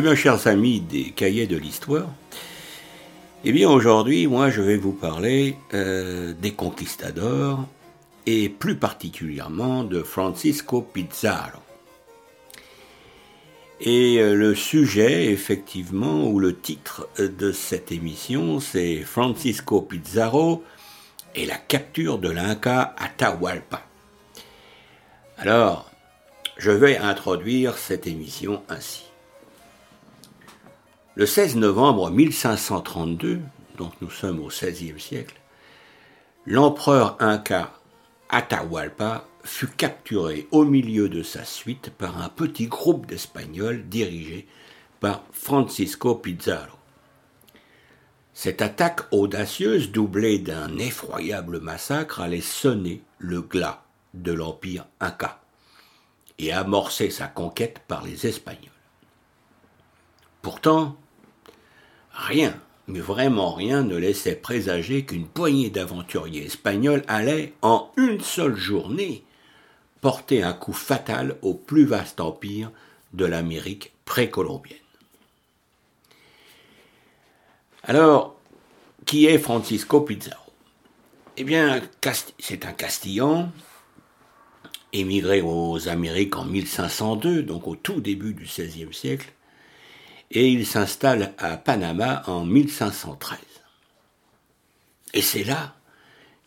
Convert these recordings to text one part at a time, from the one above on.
Eh bien, chers amis des cahiers de l'histoire, eh bien aujourd'hui, moi, je vais vous parler euh, des conquistadors et plus particulièrement de Francisco Pizarro. Et euh, le sujet, effectivement, ou le titre de cette émission, c'est Francisco Pizarro et la capture de l'Inca Atahualpa. Alors, je vais introduire cette émission ainsi. Le 16 novembre 1532, donc nous sommes au XVIe siècle, l'empereur Inca Atahualpa fut capturé au milieu de sa suite par un petit groupe d'Espagnols dirigé par Francisco Pizarro. Cette attaque audacieuse, doublée d'un effroyable massacre, allait sonner le glas de l'empire Inca et amorcer sa conquête par les Espagnols. Pourtant, rien, mais vraiment rien ne laissait présager qu'une poignée d'aventuriers espagnols allait, en une seule journée, porter un coup fatal au plus vaste empire de l'Amérique précolombienne. Alors, qui est Francisco Pizarro? Eh bien, c'est un Castillan, émigré aux Amériques en 1502, donc au tout début du XVIe siècle, et il s'installe à Panama en 1513. Et c'est là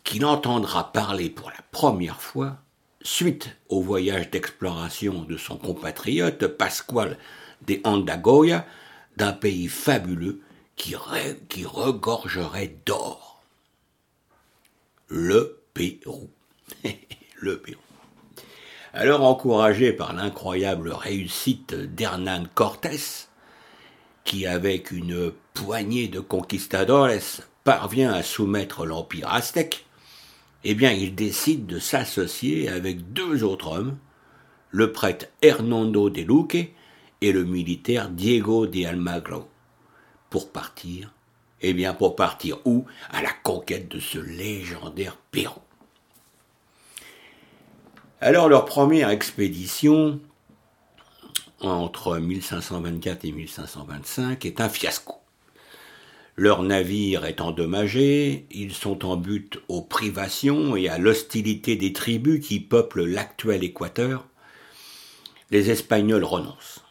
qu'il entendra parler pour la première fois, suite au voyage d'exploration de son compatriote Pascual de Andagoya, d'un pays fabuleux qui, regorgerait d'or. Le Pérou. le Pérou. Alors encouragé par l'incroyable réussite d'Hernan Cortés, qui avec une poignée de conquistadores parvient à soumettre l'empire aztèque, eh bien il décide de s'associer avec deux autres hommes, le prêtre Hernando de Luque et le militaire Diego de Almagro, pour partir, eh bien pour partir où? À la conquête de ce légendaire Pérou. Alors leur première expédition entre 1524 et 1525 est un fiasco. Leur navire est endommagé, ils sont en but aux privations et à l'hostilité des tribus qui peuplent l'actuel Équateur. Les Espagnols renoncent.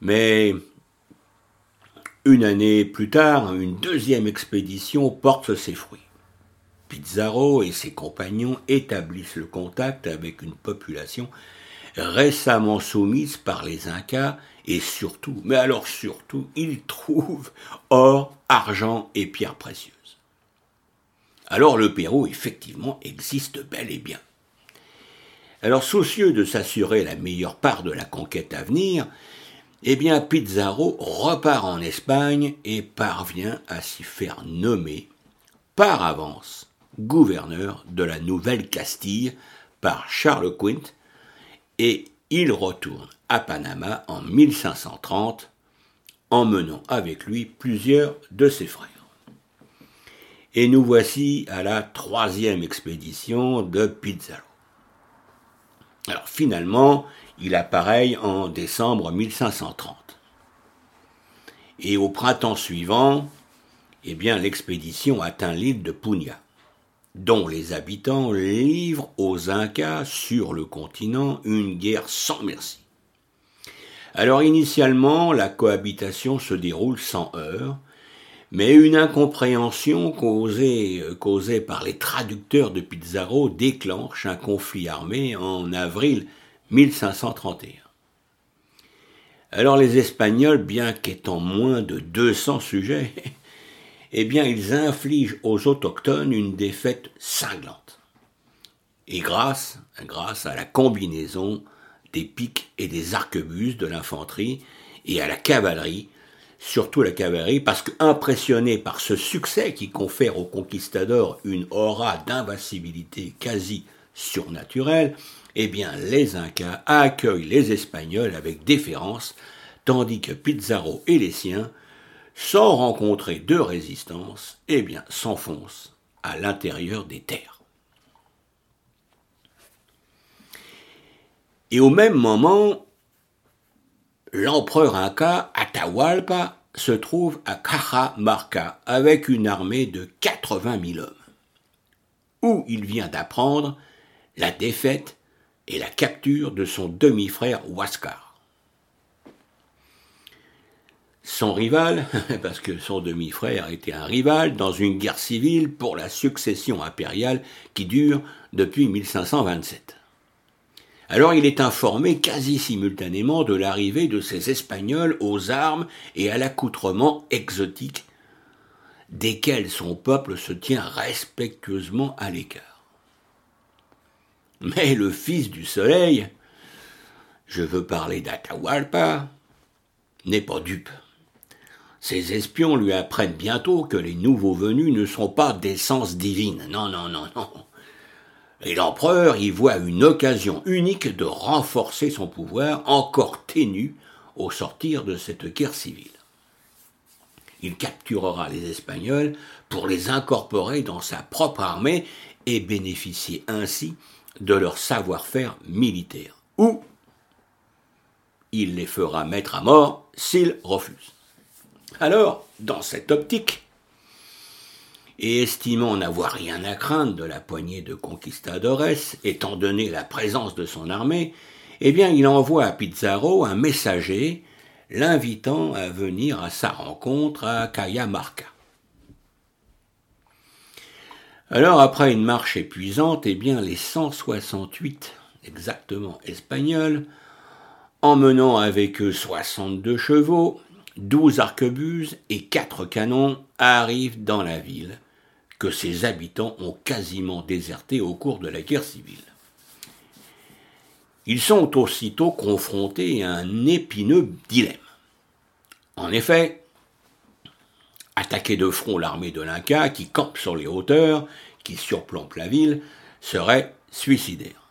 Mais une année plus tard, une deuxième expédition porte ses fruits. Pizarro et ses compagnons établissent le contact avec une population récemment soumise par les Incas et surtout, mais alors surtout, ils trouvent or, argent et pierres précieuses. Alors le Pérou, effectivement, existe bel et bien. Alors soucieux de s'assurer la meilleure part de la conquête à venir, eh bien Pizarro repart en Espagne et parvient à s'y faire nommer par avance gouverneur de la Nouvelle-Castille par Charles Quint, et il retourne à Panama en 1530, emmenant avec lui plusieurs de ses frères. Et nous voici à la troisième expédition de Pizarro. Alors finalement, il appareille en décembre 1530. Et au printemps suivant, eh l'expédition atteint l'île de Punya dont les habitants livrent aux Incas sur le continent une guerre sans merci. Alors initialement, la cohabitation se déroule sans heurts, mais une incompréhension causée, par les traducteurs de Pizarro déclenche un conflit armé en avril 1531. Alors les Espagnols, bien qu'étant moins de 200 sujets, eh bien ils infligent aux autochtones une défaite cinglante. Et grâce, grâce à la combinaison des piques et des arquebuses de l'infanterie et à la cavalerie, surtout la cavalerie, parce qu'impressionnés par ce succès qui confère aux conquistadors une aura d'invincibilité quasi surnaturelle, eh bien les Incas accueillent les Espagnols avec déférence, tandis que Pizarro et les siens sans rencontrer de résistance, eh bien, s'enfonce à l'intérieur des terres. Et au même moment, l'empereur inca Atahualpa se trouve à Cajamarca avec une armée de 80 000 hommes, où il vient d'apprendre la défaite et la capture de son demi-frère Huascar. Son rival, parce que son demi-frère était un rival dans une guerre civile pour la succession impériale qui dure depuis 1527. Alors il est informé quasi simultanément de l'arrivée de ces Espagnols aux armes et à l'accoutrement exotique, desquels son peuple se tient respectueusement à l'écart. Mais le fils du soleil, je veux parler d'Atahualpa, n'est pas dupe. Ses espions lui apprennent bientôt que les nouveaux venus ne sont pas d'essence divine. Non, non, non, non. Et l'empereur y voit une occasion unique de renforcer son pouvoir encore ténu au sortir de cette guerre civile. Il capturera les Espagnols pour les incorporer dans sa propre armée et bénéficier ainsi de leur savoir-faire militaire. Ou il les fera mettre à mort s'ils refusent. Alors, dans cette optique, et estimant n'avoir rien à craindre de la poignée de conquistadores, étant donné la présence de son armée, eh bien il envoie à Pizarro un messager l'invitant à venir à sa rencontre à Cayamarca. Alors après une marche épuisante, eh bien les 168 exactement espagnols, emmenant avec eux 62 chevaux, 12 arquebuses et quatre canons arrivent dans la ville, que ses habitants ont quasiment déserté au cours de la guerre civile. Ils sont aussitôt confrontés à un épineux dilemme. En effet, attaquer de front l'armée de l'Inca, qui campe sur les hauteurs, qui surplombe la ville, serait suicidaire.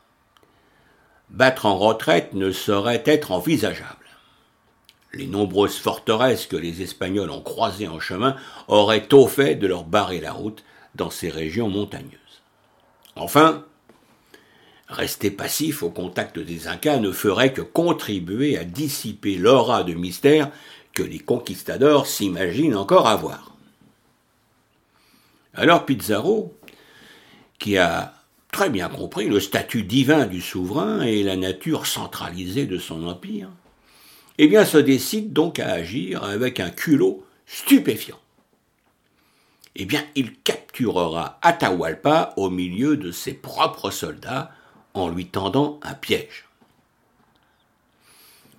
Battre en retraite ne saurait être envisageable. Les nombreuses forteresses que les Espagnols ont croisées en chemin auraient tôt fait de leur barrer la route dans ces régions montagneuses. Enfin, rester passif au contact des Incas ne ferait que contribuer à dissiper l'aura de mystère que les conquistadors s'imaginent encore avoir. Alors Pizarro, qui a très bien compris le statut divin du souverain et la nature centralisée de son empire, eh bien se décide donc à agir avec un culot stupéfiant eh bien, il capturera Atahualpa au milieu de ses propres soldats en lui tendant un piège.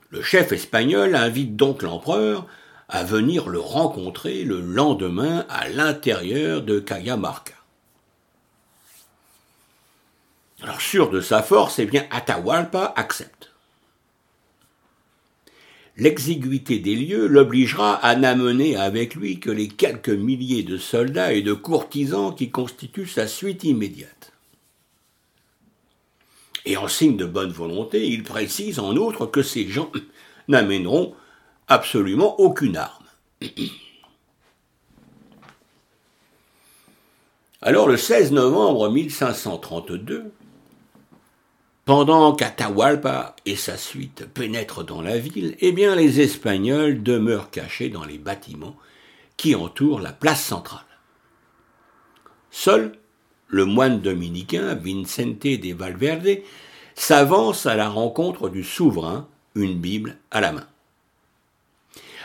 Le chef espagnol invite donc l'empereur à venir le rencontrer le lendemain à l'intérieur de Cayamarca. Alors sûr de sa force, eh bien Atahualpa accepte l'exiguïté des lieux l'obligera à n'amener avec lui que les quelques milliers de soldats et de courtisans qui constituent sa suite immédiate. Et en signe de bonne volonté, il précise en outre que ces gens n'amèneront absolument aucune arme. Alors le 16 novembre 1532, pendant qu'Atahualpa et sa suite pénètrent dans la ville, eh bien les Espagnols demeurent cachés dans les bâtiments qui entourent la place centrale. Seul le moine dominicain Vincente de Valverde s'avance à la rencontre du souverain, une Bible à la main.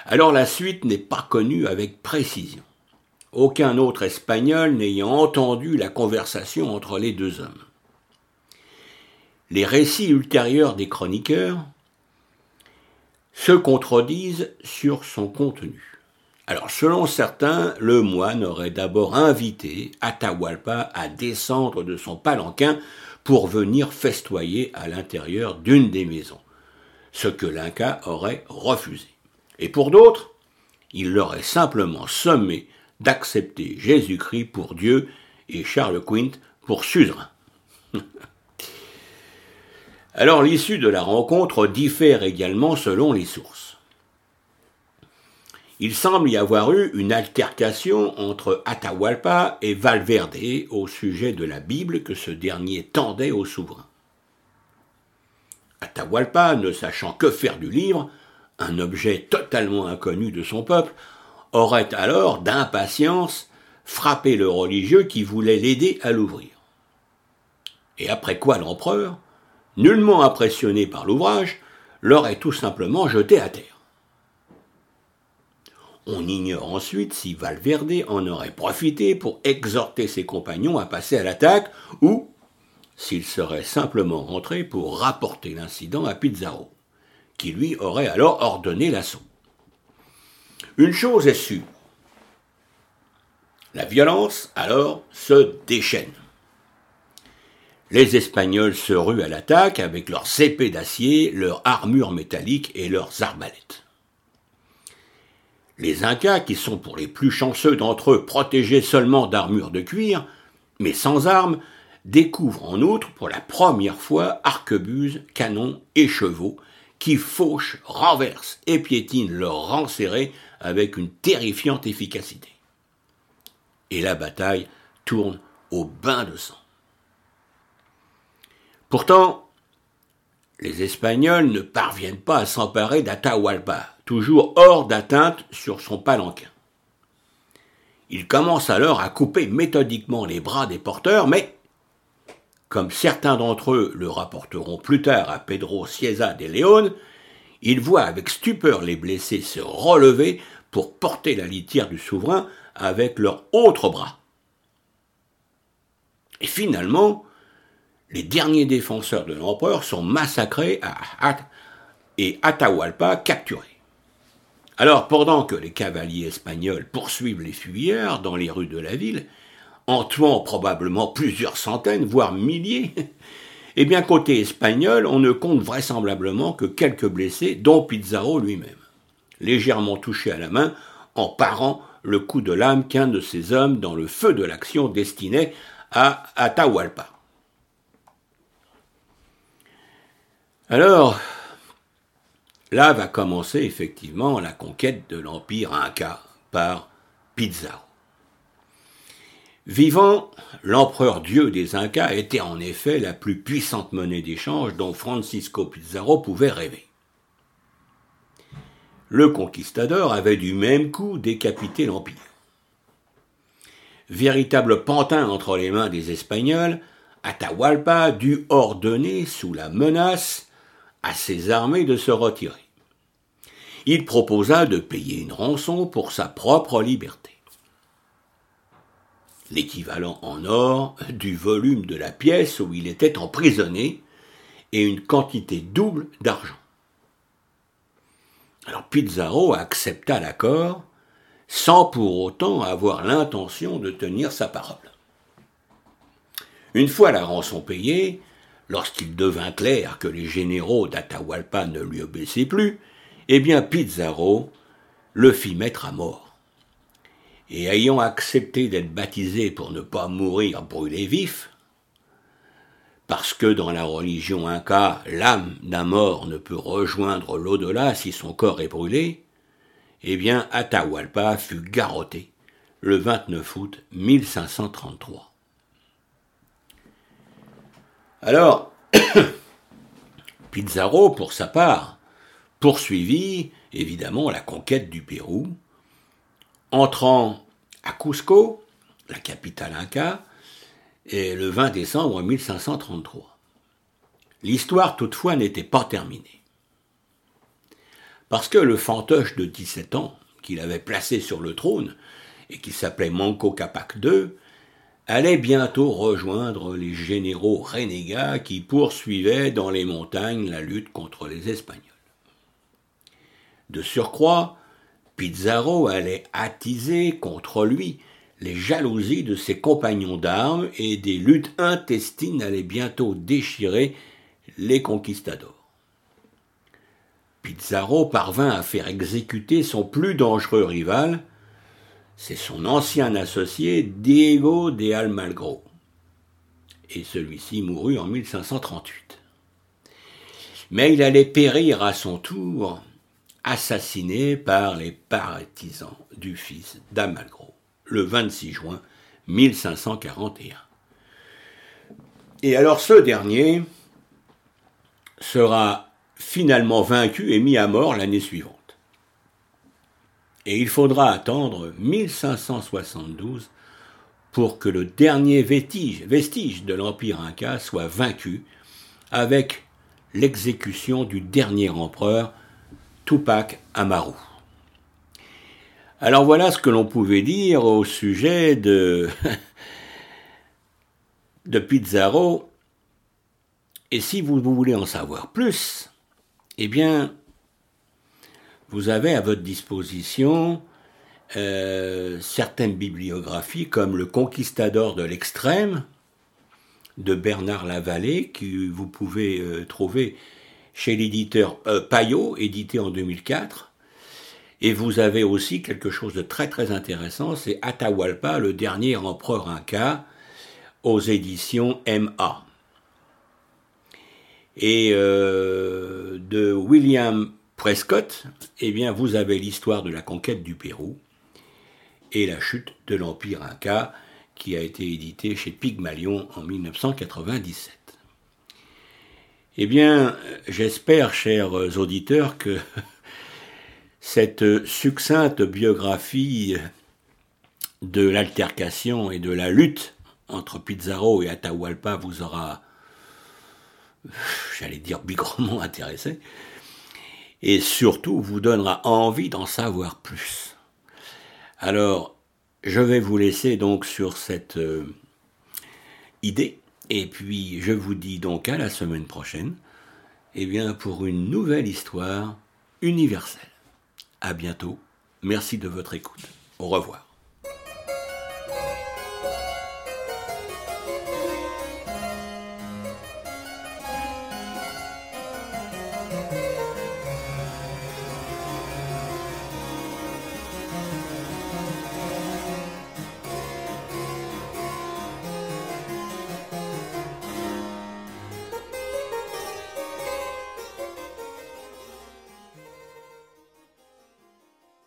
Alors la suite n'est pas connue avec précision, aucun autre Espagnol n'ayant entendu la conversation entre les deux hommes les récits ultérieurs des chroniqueurs se contredisent sur son contenu. Alors, selon certains, le moine aurait d'abord invité Atahualpa à descendre de son palanquin pour venir festoyer à l'intérieur d'une des maisons, ce que l'Inca aurait refusé. Et pour d'autres, il l'aurait simplement sommé d'accepter Jésus-Christ pour Dieu et Charles Quint pour suzerain. Alors l'issue de la rencontre diffère également selon les sources. Il semble y avoir eu une altercation entre Atahualpa et Valverde au sujet de la Bible que ce dernier tendait au souverain. Atahualpa, ne sachant que faire du livre, un objet totalement inconnu de son peuple, aurait alors, d'impatience, frappé le religieux qui voulait l'aider à l'ouvrir. Et après quoi l'empereur, nullement impressionné par l'ouvrage, l'aurait tout simplement jeté à terre. On ignore ensuite si Valverde en aurait profité pour exhorter ses compagnons à passer à l'attaque ou s'il serait simplement rentré pour rapporter l'incident à Pizarro, qui lui aurait alors ordonné l'assaut. Une chose est sûre. La violence, alors, se déchaîne. Les Espagnols se ruent à l'attaque avec leurs épées d'acier, leurs armures métalliques et leurs arbalètes. Les Incas, qui sont pour les plus chanceux d'entre eux protégés seulement d'armures de cuir, mais sans armes, découvrent en outre pour la première fois arquebuses, canons et chevaux, qui fauchent, renversent et piétinent leurs rangs serrés avec une terrifiante efficacité. Et la bataille tourne au bain de sang. Pourtant, les Espagnols ne parviennent pas à s'emparer d'Atahualpa, toujours hors d'atteinte sur son palanquin. Ils commencent alors à couper méthodiquement les bras des porteurs, mais, comme certains d'entre eux le rapporteront plus tard à Pedro Cieza de León, ils voient avec stupeur les blessés se relever pour porter la litière du souverain avec leur autre bras. Et finalement, les derniers défenseurs de l'empereur sont massacrés à et Atahualpa capturé. Alors, pendant que les cavaliers espagnols poursuivent les fuyards dans les rues de la ville, en tuant probablement plusieurs centaines, voire milliers, eh bien, côté espagnol, on ne compte vraisemblablement que quelques blessés, dont Pizarro lui-même, légèrement touché à la main en parant le coup de lame qu'un de ses hommes dans le feu de l'action destinait à Atahualpa. Alors, là va commencer effectivement la conquête de l'empire Inca par Pizarro. Vivant, l'empereur dieu des Incas était en effet la plus puissante monnaie d'échange dont Francisco Pizarro pouvait rêver. Le conquistador avait du même coup décapité l'empire. Véritable pantin entre les mains des Espagnols, Atahualpa dut ordonner, sous la menace, à ses armées de se retirer. Il proposa de payer une rançon pour sa propre liberté. L'équivalent en or du volume de la pièce où il était emprisonné et une quantité double d'argent. Alors Pizarro accepta l'accord sans pour autant avoir l'intention de tenir sa parole. Une fois la rançon payée, lorsqu'il devint clair que les généraux d'Atahualpa ne lui obéissaient plus, eh bien Pizarro le fit mettre à mort. Et ayant accepté d'être baptisé pour ne pas mourir brûlé vif, parce que dans la religion inca, l'âme d'un mort ne peut rejoindre l'au-delà si son corps est brûlé, eh bien Atahualpa fut garrotté le 29 août 1533. Alors, Pizarro, pour sa part, poursuivit évidemment la conquête du Pérou, entrant à Cusco, la capitale inca, le 20 décembre 1533. L'histoire toutefois n'était pas terminée. Parce que le fantoche de 17 ans, qu'il avait placé sur le trône, et qui s'appelait Manco Capac II, allait bientôt rejoindre les généraux renégats qui poursuivaient dans les montagnes la lutte contre les Espagnols. De surcroît, Pizarro allait attiser contre lui les jalousies de ses compagnons d'armes et des luttes intestines allaient bientôt déchirer les conquistadors. Pizarro parvint à faire exécuter son plus dangereux rival, c'est son ancien associé Diego de Almagro. Et celui-ci mourut en 1538. Mais il allait périr à son tour, assassiné par les partisans du fils d'Amalgro, le 26 juin 1541. Et alors ce dernier sera finalement vaincu et mis à mort l'année suivante. Et il faudra attendre 1572 pour que le dernier vestige, vestige de l'Empire Inca soit vaincu avec l'exécution du dernier empereur, Tupac Amaru. Alors voilà ce que l'on pouvait dire au sujet de, de Pizarro. Et si vous voulez en savoir plus, eh bien, vous avez à votre disposition euh, certaines bibliographies comme Le Conquistador de l'extrême de Bernard Lavallée, que vous pouvez euh, trouver chez l'éditeur euh, Payot, édité en 2004. Et vous avez aussi quelque chose de très très intéressant, c'est Atahualpa, le dernier empereur inca, aux éditions MA. Et de William Prescott, eh bien, vous avez l'histoire de la conquête du Pérou et la chute de l'Empire Inca, qui a été édité chez Pygmalion en 1997. Eh bien, j'espère, chers auditeurs, que cette succincte biographie de l'altercation et de la lutte entre Pizarro et Atahualpa vous aura, j'allais dire, bigrement intéressé et surtout vous donnera envie d'en savoir plus. Alors, je vais vous laisser donc sur cette euh, idée, et puis je vous dis donc à la semaine prochaine, eh bien pour une nouvelle histoire universelle. À bientôt. Merci de votre écoute. Au revoir.